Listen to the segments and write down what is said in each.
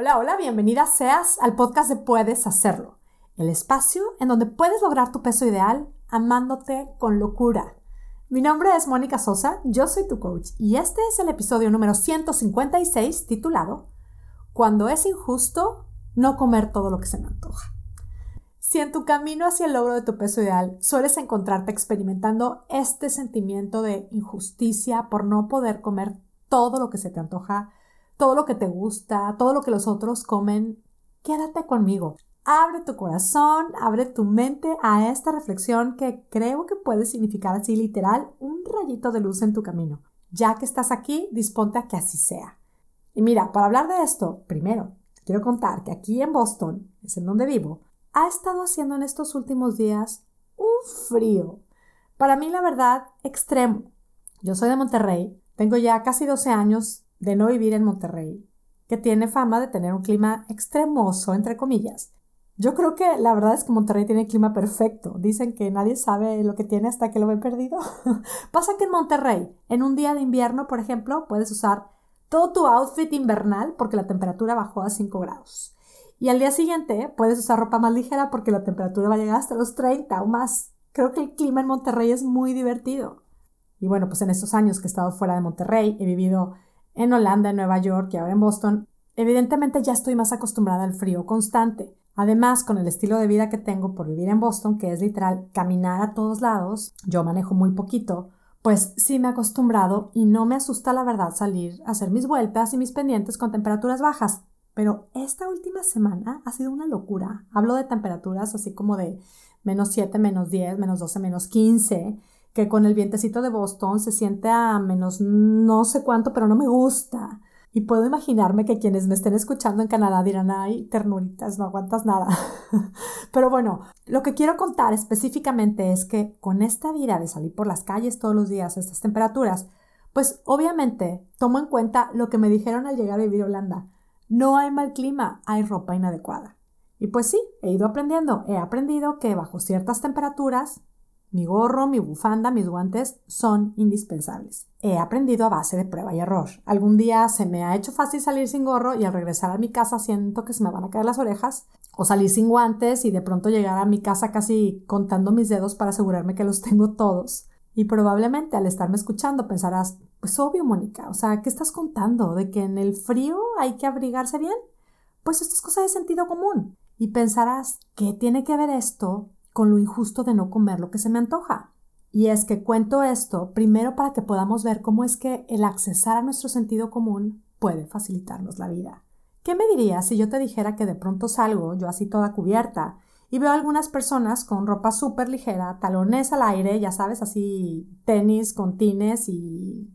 Hola, hola, bienvenida seas al podcast de Puedes Hacerlo, el espacio en donde puedes lograr tu peso ideal amándote con locura. Mi nombre es Mónica Sosa, yo soy tu coach y este es el episodio número 156 titulado Cuando es injusto no comer todo lo que se me antoja. Si en tu camino hacia el logro de tu peso ideal sueles encontrarte experimentando este sentimiento de injusticia por no poder comer todo lo que se te antoja, todo lo que te gusta, todo lo que los otros comen, quédate conmigo. Abre tu corazón, abre tu mente a esta reflexión que creo que puede significar así literal un rayito de luz en tu camino. Ya que estás aquí, disponte a que así sea. Y mira, para hablar de esto, primero, quiero contar que aquí en Boston, es en donde vivo, ha estado haciendo en estos últimos días un frío. Para mí, la verdad, extremo. Yo soy de Monterrey, tengo ya casi 12 años de no vivir en Monterrey, que tiene fama de tener un clima extremoso, entre comillas. Yo creo que la verdad es que Monterrey tiene clima perfecto. Dicen que nadie sabe lo que tiene hasta que lo ve perdido. Pasa que en Monterrey, en un día de invierno, por ejemplo, puedes usar todo tu outfit invernal porque la temperatura bajó a 5 grados. Y al día siguiente puedes usar ropa más ligera porque la temperatura va a llegar hasta los 30 o más. Creo que el clima en Monterrey es muy divertido. Y bueno, pues en estos años que he estado fuera de Monterrey, he vivido en Holanda, en Nueva York y ahora en Boston, evidentemente ya estoy más acostumbrada al frío constante. Además, con el estilo de vida que tengo por vivir en Boston, que es literal caminar a todos lados, yo manejo muy poquito, pues sí me he acostumbrado y no me asusta la verdad salir a hacer mis vueltas y mis pendientes con temperaturas bajas. Pero esta última semana ha sido una locura. Hablo de temperaturas así como de menos 7, menos 10, menos 12, menos 15 que con el vientecito de Boston se siente a menos no sé cuánto, pero no me gusta. Y puedo imaginarme que quienes me estén escuchando en Canadá dirán, ay, ternuritas, no aguantas nada. Pero bueno, lo que quiero contar específicamente es que con esta vida de salir por las calles todos los días a estas temperaturas, pues obviamente tomo en cuenta lo que me dijeron al llegar a vivir a Holanda. No hay mal clima, hay ropa inadecuada. Y pues sí, he ido aprendiendo. He aprendido que bajo ciertas temperaturas mi gorro, mi bufanda, mis guantes son indispensables. He aprendido a base de prueba y error. Algún día se me ha hecho fácil salir sin gorro y al regresar a mi casa siento que se me van a caer las orejas. O salir sin guantes y de pronto llegar a mi casa casi contando mis dedos para asegurarme que los tengo todos. Y probablemente al estarme escuchando pensarás, pues obvio, Mónica, o sea, ¿qué estás contando? ¿De que en el frío hay que abrigarse bien? Pues esto es cosa de sentido común. Y pensarás, ¿qué tiene que ver esto con lo injusto de no comer lo que se me antoja. Y es que cuento esto primero para que podamos ver cómo es que el accesar a nuestro sentido común puede facilitarnos la vida. ¿Qué me dirías si yo te dijera que de pronto salgo, yo así toda cubierta, y veo algunas personas con ropa súper ligera, talones al aire, ya sabes, así tenis con tines y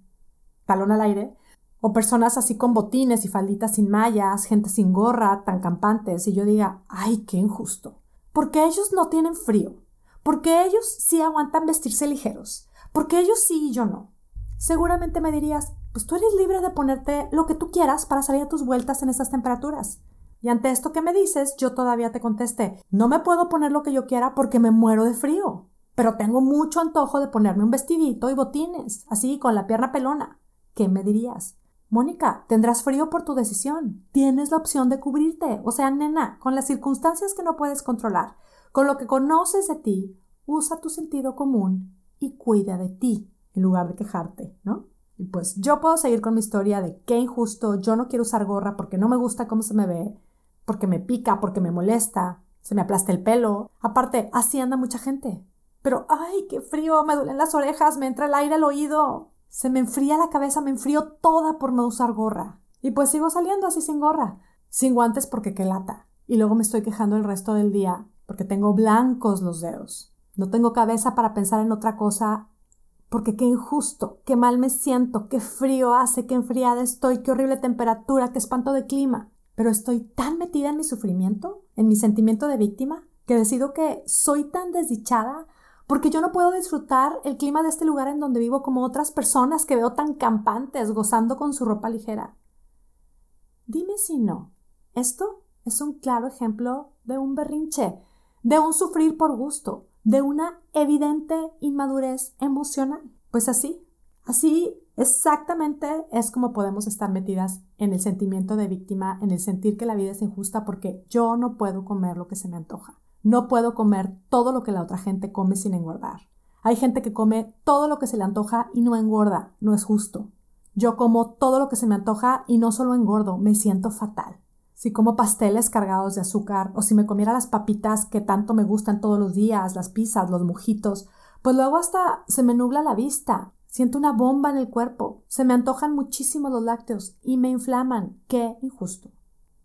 talón al aire, o personas así con botines y falditas sin mallas, gente sin gorra, tan campantes, y yo diga, ay, qué injusto porque ellos no tienen frío, porque ellos sí aguantan vestirse ligeros, porque ellos sí y yo no. Seguramente me dirías, pues tú eres libre de ponerte lo que tú quieras para salir a tus vueltas en esas temperaturas. Y ante esto que me dices, yo todavía te contesté, no me puedo poner lo que yo quiera porque me muero de frío, pero tengo mucho antojo de ponerme un vestidito y botines, así con la pierna pelona. ¿Qué me dirías? Mónica, tendrás frío por tu decisión. Tienes la opción de cubrirte. O sea, nena, con las circunstancias que no puedes controlar, con lo que conoces de ti, usa tu sentido común y cuida de ti en lugar de quejarte, ¿no? Y pues yo puedo seguir con mi historia de qué injusto, yo no quiero usar gorra porque no me gusta cómo se me ve, porque me pica, porque me molesta, se me aplasta el pelo. Aparte, así anda mucha gente. Pero, ay, qué frío, me duelen las orejas, me entra el aire al oído. Se me enfría la cabeza, me enfrío toda por no usar gorra. Y pues sigo saliendo así sin gorra, sin guantes porque qué lata. Y luego me estoy quejando el resto del día porque tengo blancos los dedos. No tengo cabeza para pensar en otra cosa porque qué injusto, qué mal me siento, qué frío hace, qué enfriada estoy, qué horrible temperatura, qué espanto de clima. Pero estoy tan metida en mi sufrimiento, en mi sentimiento de víctima, que decido que soy tan desdichada porque yo no puedo disfrutar el clima de este lugar en donde vivo como otras personas que veo tan campantes gozando con su ropa ligera. Dime si no. Esto es un claro ejemplo de un berrinche, de un sufrir por gusto, de una evidente inmadurez emocional. Pues así, así Exactamente es como podemos estar metidas en el sentimiento de víctima, en el sentir que la vida es injusta porque yo no puedo comer lo que se me antoja. No puedo comer todo lo que la otra gente come sin engordar. Hay gente que come todo lo que se le antoja y no engorda. No es justo. Yo como todo lo que se me antoja y no solo engordo, me siento fatal. Si como pasteles cargados de azúcar o si me comiera las papitas que tanto me gustan todos los días, las pizzas, los mojitos, pues luego hasta se me nubla la vista Siento una bomba en el cuerpo. Se me antojan muchísimo los lácteos y me inflaman. Qué injusto.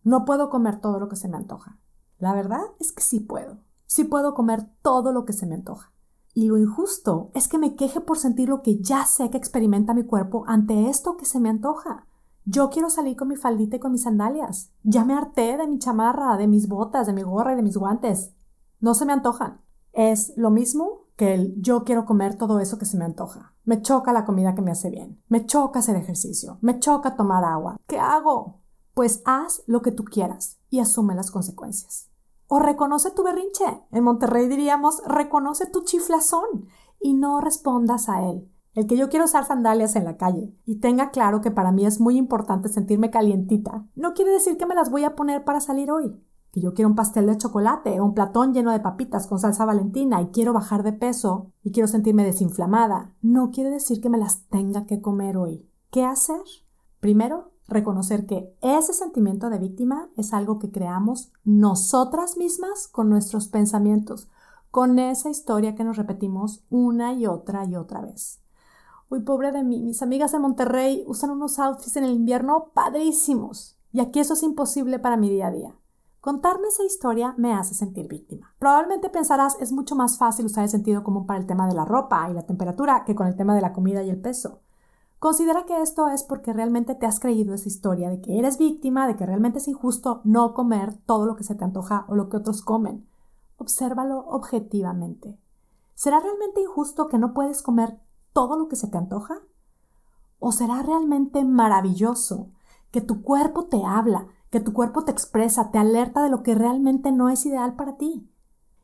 No puedo comer todo lo que se me antoja. La verdad es que sí puedo. Sí puedo comer todo lo que se me antoja. Y lo injusto es que me queje por sentir lo que ya sé que experimenta mi cuerpo ante esto que se me antoja. Yo quiero salir con mi faldita y con mis sandalias. Ya me harté de mi chamarra, de mis botas, de mi gorra y de mis guantes. No se me antojan. Es lo mismo que el yo quiero comer todo eso que se me antoja. Me choca la comida que me hace bien. Me choca hacer ejercicio. Me choca tomar agua. ¿Qué hago? Pues haz lo que tú quieras y asume las consecuencias. O reconoce tu berrinche. En Monterrey diríamos, reconoce tu chiflazón y no respondas a él. El que yo quiero usar sandalias en la calle y tenga claro que para mí es muy importante sentirme calientita, no quiere decir que me las voy a poner para salir hoy que yo quiero un pastel de chocolate o un platón lleno de papitas con salsa valentina y quiero bajar de peso y quiero sentirme desinflamada, no quiere decir que me las tenga que comer hoy. ¿Qué hacer? Primero, reconocer que ese sentimiento de víctima es algo que creamos nosotras mismas con nuestros pensamientos, con esa historia que nos repetimos una y otra y otra vez. Uy, pobre de mí, mis amigas de Monterrey usan unos outfits en el invierno padrísimos. Y aquí eso es imposible para mi día a día. Contarme esa historia me hace sentir víctima. Probablemente pensarás es mucho más fácil usar el sentido común para el tema de la ropa y la temperatura que con el tema de la comida y el peso. Considera que esto es porque realmente te has creído esa historia de que eres víctima, de que realmente es injusto no comer todo lo que se te antoja o lo que otros comen. Obsérvalo objetivamente. ¿Será realmente injusto que no puedes comer todo lo que se te antoja? ¿O será realmente maravilloso que tu cuerpo te habla, que tu cuerpo te expresa, te alerta de lo que realmente no es ideal para ti.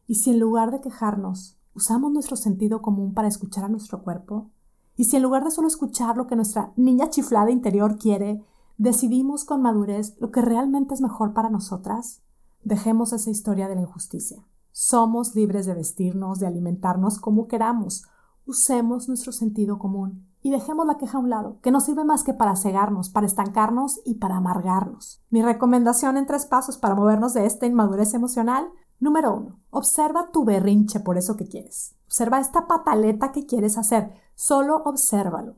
Y si en lugar de quejarnos, usamos nuestro sentido común para escuchar a nuestro cuerpo, y si en lugar de solo escuchar lo que nuestra niña chiflada interior quiere, decidimos con madurez lo que realmente es mejor para nosotras, dejemos esa historia de la injusticia. Somos libres de vestirnos, de alimentarnos como queramos. Usemos nuestro sentido común y dejemos la queja a un lado, que no sirve más que para cegarnos, para estancarnos y para amargarnos. Mi recomendación en tres pasos para movernos de esta inmadurez emocional. Número uno, observa tu berrinche por eso que quieres. Observa esta pataleta que quieres hacer. Solo obsérvalo.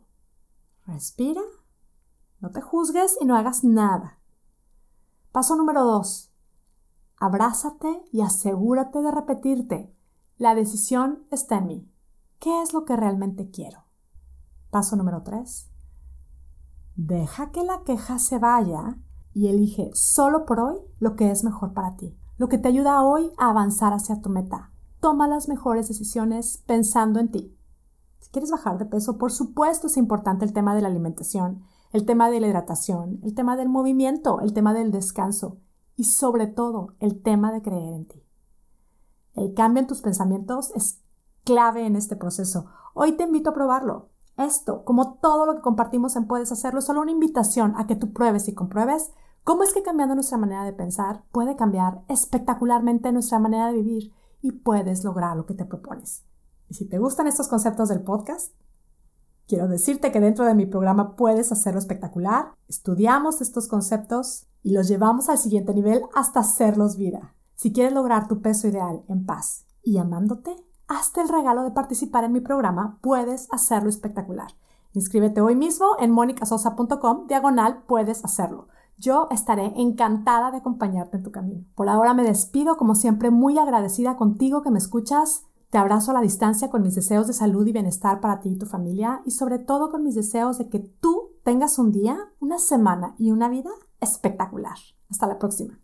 Respira. No te juzgues y no hagas nada. Paso número dos. Abrázate y asegúrate de repetirte. La decisión está en mí. ¿Qué es lo que realmente quiero? Paso número 3. Deja que la queja se vaya y elige solo por hoy lo que es mejor para ti, lo que te ayuda hoy a avanzar hacia tu meta. Toma las mejores decisiones pensando en ti. Si quieres bajar de peso, por supuesto es importante el tema de la alimentación, el tema de la hidratación, el tema del movimiento, el tema del descanso y sobre todo el tema de creer en ti. El cambio en tus pensamientos es clave en este proceso. Hoy te invito a probarlo. Esto, como todo lo que compartimos en Puedes Hacerlo, es solo una invitación a que tú pruebes y compruebes cómo es que cambiando nuestra manera de pensar puede cambiar espectacularmente nuestra manera de vivir y puedes lograr lo que te propones. Y si te gustan estos conceptos del podcast, quiero decirte que dentro de mi programa puedes hacerlo espectacular. Estudiamos estos conceptos y los llevamos al siguiente nivel hasta hacerlos vida. Si quieres lograr tu peso ideal en paz y amándote, hazte el regalo de participar en mi programa, puedes hacerlo espectacular. Inscríbete hoy mismo en monicasosa.com, diagonal, puedes hacerlo. Yo estaré encantada de acompañarte en tu camino. Por ahora me despido, como siempre, muy agradecida contigo que me escuchas. Te abrazo a la distancia con mis deseos de salud y bienestar para ti y tu familia y sobre todo con mis deseos de que tú tengas un día, una semana y una vida espectacular. Hasta la próxima.